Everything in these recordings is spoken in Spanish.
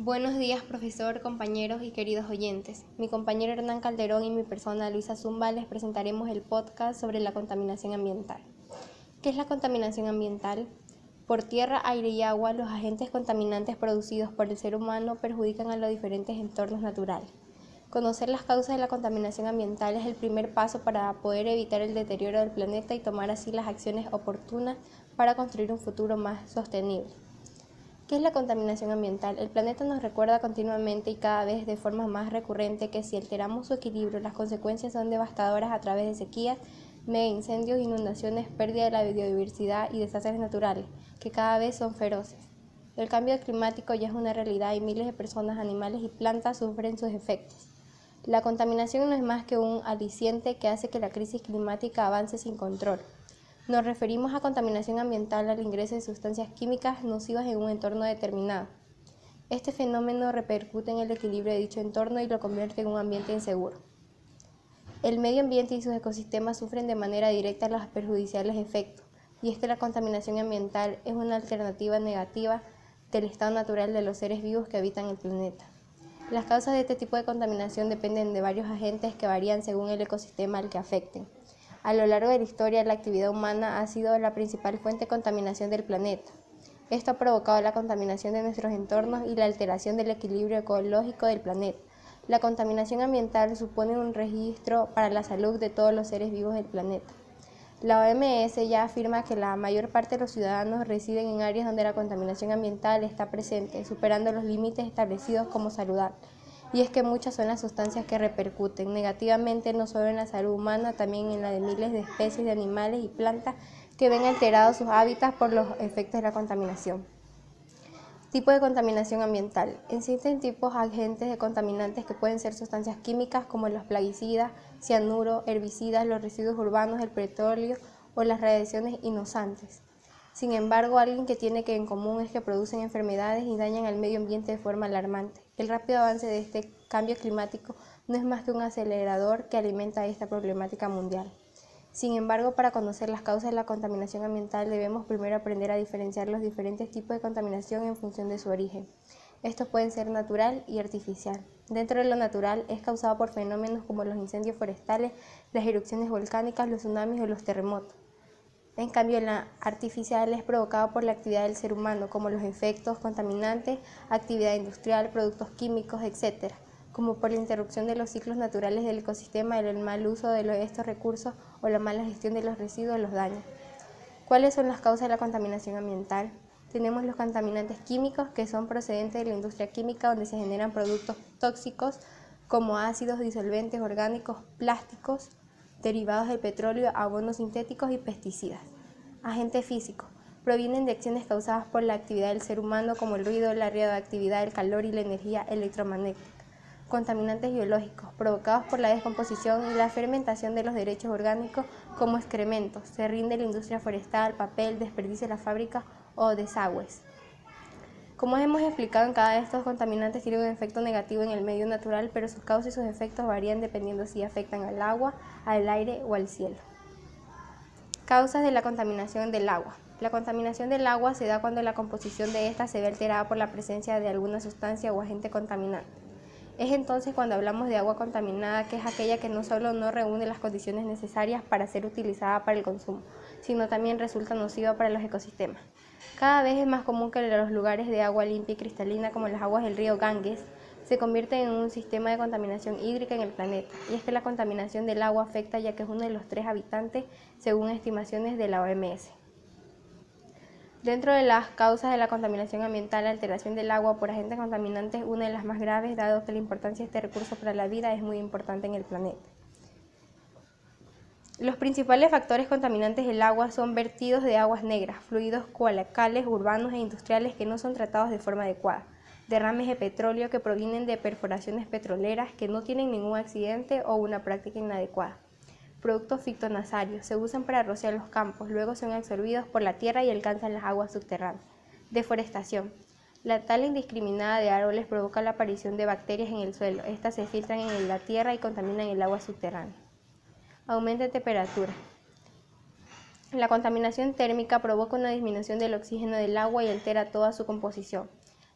Buenos días, profesor, compañeros y queridos oyentes. Mi compañero Hernán Calderón y mi persona Luisa Zumba les presentaremos el podcast sobre la contaminación ambiental. ¿Qué es la contaminación ambiental? Por tierra, aire y agua, los agentes contaminantes producidos por el ser humano perjudican a los diferentes entornos naturales. Conocer las causas de la contaminación ambiental es el primer paso para poder evitar el deterioro del planeta y tomar así las acciones oportunas para construir un futuro más sostenible. ¿Qué es la contaminación ambiental? El planeta nos recuerda continuamente y cada vez de forma más recurrente que si alteramos su equilibrio, las consecuencias son devastadoras a través de sequías, mega incendios, inundaciones, pérdida de la biodiversidad y desastres naturales, que cada vez son feroces. El cambio climático ya es una realidad y miles de personas, animales y plantas sufren sus efectos. La contaminación no es más que un aliciente que hace que la crisis climática avance sin control. Nos referimos a contaminación ambiental al ingreso de sustancias químicas nocivas en un entorno determinado. Este fenómeno repercute en el equilibrio de dicho entorno y lo convierte en un ambiente inseguro. El medio ambiente y sus ecosistemas sufren de manera directa los perjudiciales efectos, y es que la contaminación ambiental es una alternativa negativa del estado natural de los seres vivos que habitan el planeta. Las causas de este tipo de contaminación dependen de varios agentes que varían según el ecosistema al que afecten. A lo largo de la historia, la actividad humana ha sido la principal fuente de contaminación del planeta. Esto ha provocado la contaminación de nuestros entornos y la alteración del equilibrio ecológico del planeta. La contaminación ambiental supone un registro para la salud de todos los seres vivos del planeta. La OMS ya afirma que la mayor parte de los ciudadanos residen en áreas donde la contaminación ambiental está presente, superando los límites establecidos como saludable y es que muchas son las sustancias que repercuten negativamente no solo en la salud humana, también en la de miles de especies de animales y plantas que ven alterados sus hábitats por los efectos de la contaminación. Tipo de contaminación ambiental. Existen tipos agentes de contaminantes que pueden ser sustancias químicas como los plaguicidas, cianuro, herbicidas, los residuos urbanos, el petróleo o las radiaciones inosantes. Sin embargo, alguien que tiene que en común es que producen enfermedades y dañan al medio ambiente de forma alarmante. El rápido avance de este cambio climático no es más que un acelerador que alimenta esta problemática mundial. Sin embargo, para conocer las causas de la contaminación ambiental debemos primero aprender a diferenciar los diferentes tipos de contaminación en función de su origen. Estos pueden ser natural y artificial. Dentro de lo natural es causado por fenómenos como los incendios forestales, las erupciones volcánicas, los tsunamis o los terremotos. En cambio, la artificial es provocada por la actividad del ser humano, como los efectos contaminantes, actividad industrial, productos químicos, etc., como por la interrupción de los ciclos naturales del ecosistema, el mal uso de estos recursos o la mala gestión de los residuos los daños. ¿Cuáles son las causas de la contaminación ambiental? Tenemos los contaminantes químicos, que son procedentes de la industria química, donde se generan productos tóxicos como ácidos, disolventes orgánicos, plásticos, derivados del petróleo, abonos sintéticos y pesticidas. Agentes físicos. Provienen de acciones causadas por la actividad del ser humano como el ruido, la radioactividad, el calor y la energía electromagnética. Contaminantes biológicos, provocados por la descomposición y la fermentación de los derechos orgánicos como excrementos. Se rinde la industria forestal, papel, desperdicio de la fábrica o desagües. Como hemos explicado, en cada de estos contaminantes tiene un efecto negativo en el medio natural, pero sus causas y sus efectos varían dependiendo si afectan al agua, al aire o al cielo. Causas de la contaminación del agua. La contaminación del agua se da cuando la composición de ésta se ve alterada por la presencia de alguna sustancia o agente contaminante. Es entonces cuando hablamos de agua contaminada, que es aquella que no solo no reúne las condiciones necesarias para ser utilizada para el consumo, sino también resulta nociva para los ecosistemas. Cada vez es más común que los lugares de agua limpia y cristalina, como las aguas del río Ganges, se convierten en un sistema de contaminación hídrica en el planeta. Y es que la contaminación del agua afecta ya que es uno de los tres habitantes, según estimaciones de la OMS. Dentro de las causas de la contaminación ambiental, la alteración del agua por agentes contaminantes es una de las más graves, dado que la importancia de este recurso para la vida es muy importante en el planeta. Los principales factores contaminantes del agua son vertidos de aguas negras, fluidos coalacales, urbanos e industriales que no son tratados de forma adecuada, derrames de petróleo que provienen de perforaciones petroleras que no tienen ningún accidente o una práctica inadecuada. Productos fitonasarios se usan para rociar los campos, luego son absorbidos por la tierra y alcanzan las aguas subterráneas. Deforestación. La tala indiscriminada de árboles provoca la aparición de bacterias en el suelo. Estas se filtran en la tierra y contaminan el agua subterránea. Aumento de temperatura. La contaminación térmica provoca una disminución del oxígeno del agua y altera toda su composición.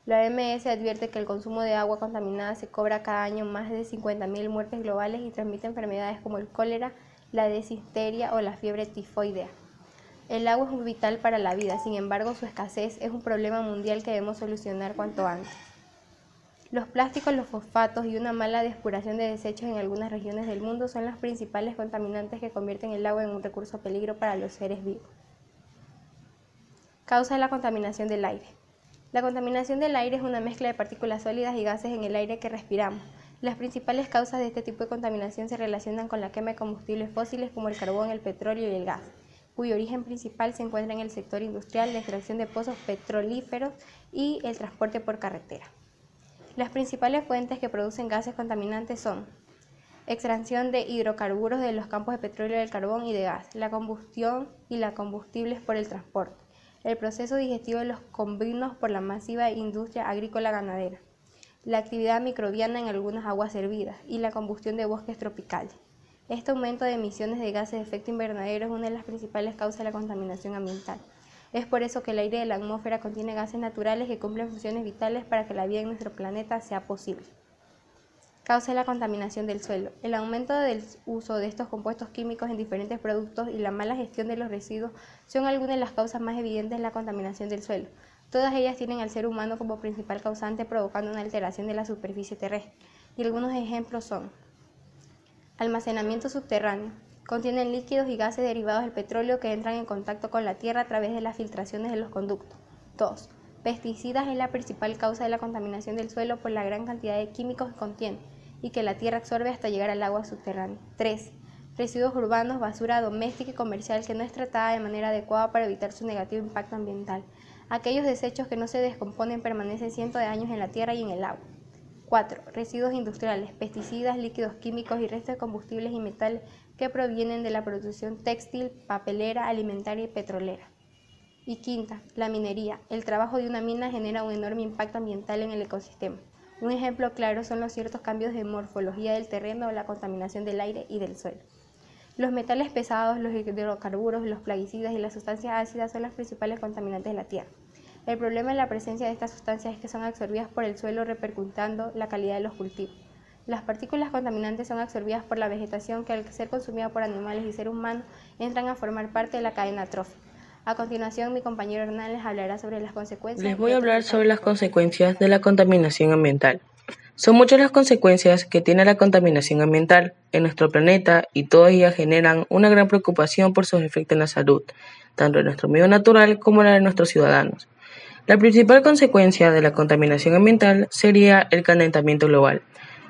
La OMS advierte que el consumo de agua contaminada se cobra cada año más de 50.000 muertes globales y transmite enfermedades como el cólera, la desinteria o la fiebre tifoidea. El agua es vital para la vida, sin embargo su escasez es un problema mundial que debemos solucionar cuanto antes. Los plásticos, los fosfatos y una mala depuración de desechos en algunas regiones del mundo son los principales contaminantes que convierten el agua en un recurso peligro para los seres vivos. Causa de la contaminación del aire. La contaminación del aire es una mezcla de partículas sólidas y gases en el aire que respiramos. Las principales causas de este tipo de contaminación se relacionan con la quema de combustibles fósiles como el carbón, el petróleo y el gas, cuyo origen principal se encuentra en el sector industrial, la extracción de pozos petrolíferos y el transporte por carretera. Las principales fuentes que producen gases contaminantes son extracción de hidrocarburos de los campos de petróleo, del carbón y de gas, la combustión y la combustibles por el transporte, el proceso digestivo de los combinos por la masiva industria agrícola ganadera, la actividad microbiana en algunas aguas servidas y la combustión de bosques tropicales. Este aumento de emisiones de gases de efecto invernadero es una de las principales causas de la contaminación ambiental. Es por eso que el aire de la atmósfera contiene gases naturales que cumplen funciones vitales para que la vida en nuestro planeta sea posible. Causa la contaminación del suelo. El aumento del uso de estos compuestos químicos en diferentes productos y la mala gestión de los residuos son algunas de las causas más evidentes de la contaminación del suelo. Todas ellas tienen al ser humano como principal causante provocando una alteración de la superficie terrestre. Y algunos ejemplos son almacenamiento subterráneo. Contienen líquidos y gases derivados del petróleo que entran en contacto con la tierra a través de las filtraciones de los conductos. 2. Pesticidas es la principal causa de la contaminación del suelo por la gran cantidad de químicos que contiene y que la tierra absorbe hasta llegar al agua subterránea. 3. Residuos urbanos, basura doméstica y comercial que no es tratada de manera adecuada para evitar su negativo impacto ambiental. Aquellos desechos que no se descomponen permanecen cientos de años en la tierra y en el agua. 4. Residuos industriales, pesticidas, líquidos químicos y restos de combustibles y metales que provienen de la producción textil, papelera, alimentaria y petrolera. Y quinta, la minería. El trabajo de una mina genera un enorme impacto ambiental en el ecosistema. Un ejemplo claro son los ciertos cambios de morfología del terreno o la contaminación del aire y del suelo. Los metales pesados, los hidrocarburos, los plaguicidas y las sustancias ácidas son las principales contaminantes de la Tierra. El problema de la presencia de estas sustancias es que son absorbidas por el suelo repercutando la calidad de los cultivos. Las partículas contaminantes son absorbidas por la vegetación que al ser consumida por animales y seres humanos entran a formar parte de la cadena trófica. A continuación, mi compañero Hernán les hablará sobre las consecuencias. Les voy a hablar sobre las consecuencias de la contaminación ambiental. Son muchas las consecuencias que tiene la contaminación ambiental en nuestro planeta y todas ellas generan una gran preocupación por sus efectos en la salud, tanto de nuestro medio natural como la de nuestros ciudadanos. La principal consecuencia de la contaminación ambiental sería el calentamiento global.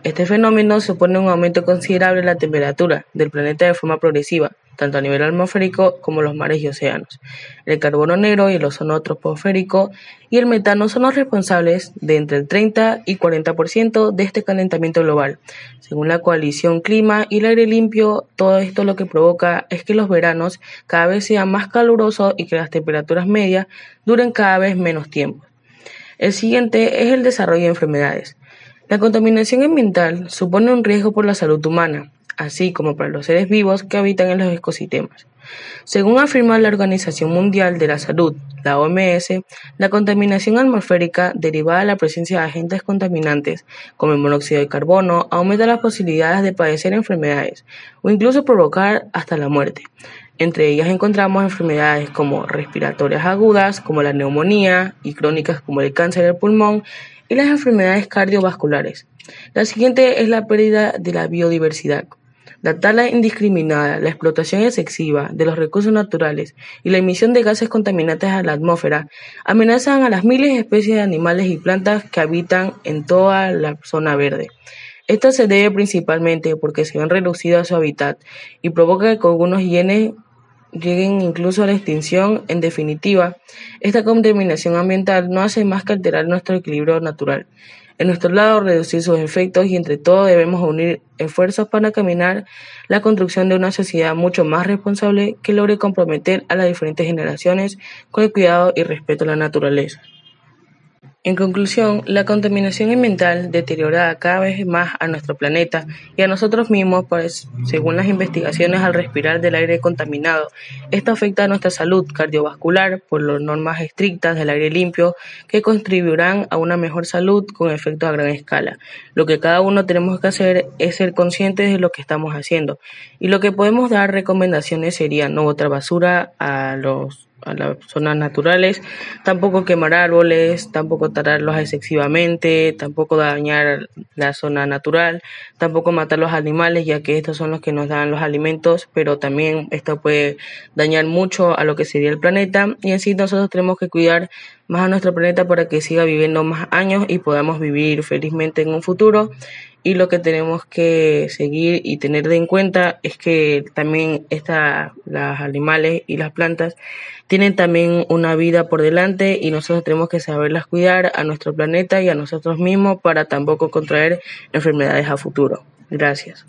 Este fenómeno supone un aumento considerable de la temperatura del planeta de forma progresiva, tanto a nivel atmosférico como los mares y océanos. El carbono negro y el ozono troposférico y el metano son los responsables de entre el 30 y 40% de este calentamiento global. Según la coalición Clima y el aire limpio, todo esto lo que provoca es que los veranos cada vez sean más calurosos y que las temperaturas medias duren cada vez menos tiempo. El siguiente es el desarrollo de enfermedades. La contaminación ambiental supone un riesgo por la salud humana, así como para los seres vivos que habitan en los ecosistemas. Según afirma la Organización Mundial de la Salud, la OMS, la contaminación atmosférica derivada de la presencia de agentes contaminantes como el monóxido de carbono aumenta las posibilidades de padecer enfermedades o incluso provocar hasta la muerte. Entre ellas encontramos enfermedades como respiratorias agudas, como la neumonía, y crónicas como el cáncer del pulmón y las enfermedades cardiovasculares. La siguiente es la pérdida de la biodiversidad. La tala indiscriminada, la explotación excesiva de los recursos naturales y la emisión de gases contaminantes a la atmósfera amenazan a las miles de especies de animales y plantas que habitan en toda la zona verde. Esto se debe principalmente porque se han reducido a su hábitat y provoca que algunos llenes lleguen incluso a la extinción. En definitiva, esta contaminación ambiental no hace más que alterar nuestro equilibrio natural. En nuestro lado, reducir sus efectos y entre todos debemos unir esfuerzos para caminar la construcción de una sociedad mucho más responsable que logre comprometer a las diferentes generaciones con el cuidado y respeto a la naturaleza. En conclusión, la contaminación ambiental deteriora cada vez más a nuestro planeta y a nosotros mismos, pues, según las investigaciones al respirar del aire contaminado, esto afecta a nuestra salud cardiovascular por las normas estrictas del aire limpio que contribuirán a una mejor salud con efectos a gran escala. Lo que cada uno tenemos que hacer es ser conscientes de lo que estamos haciendo y lo que podemos dar recomendaciones sería no botar basura a los a las zonas naturales, tampoco quemar árboles, tampoco talarlos excesivamente, tampoco dañar la zona natural, tampoco matar los animales, ya que estos son los que nos dan los alimentos, pero también esto puede dañar mucho a lo que sería el planeta. Y así nosotros tenemos que cuidar más a nuestro planeta para que siga viviendo más años y podamos vivir felizmente en un futuro y lo que tenemos que seguir y tener en cuenta es que también esta, los animales y las plantas tienen también una vida por delante y nosotros tenemos que saberlas cuidar a nuestro planeta y a nosotros mismos para tampoco contraer enfermedades a futuro. Gracias.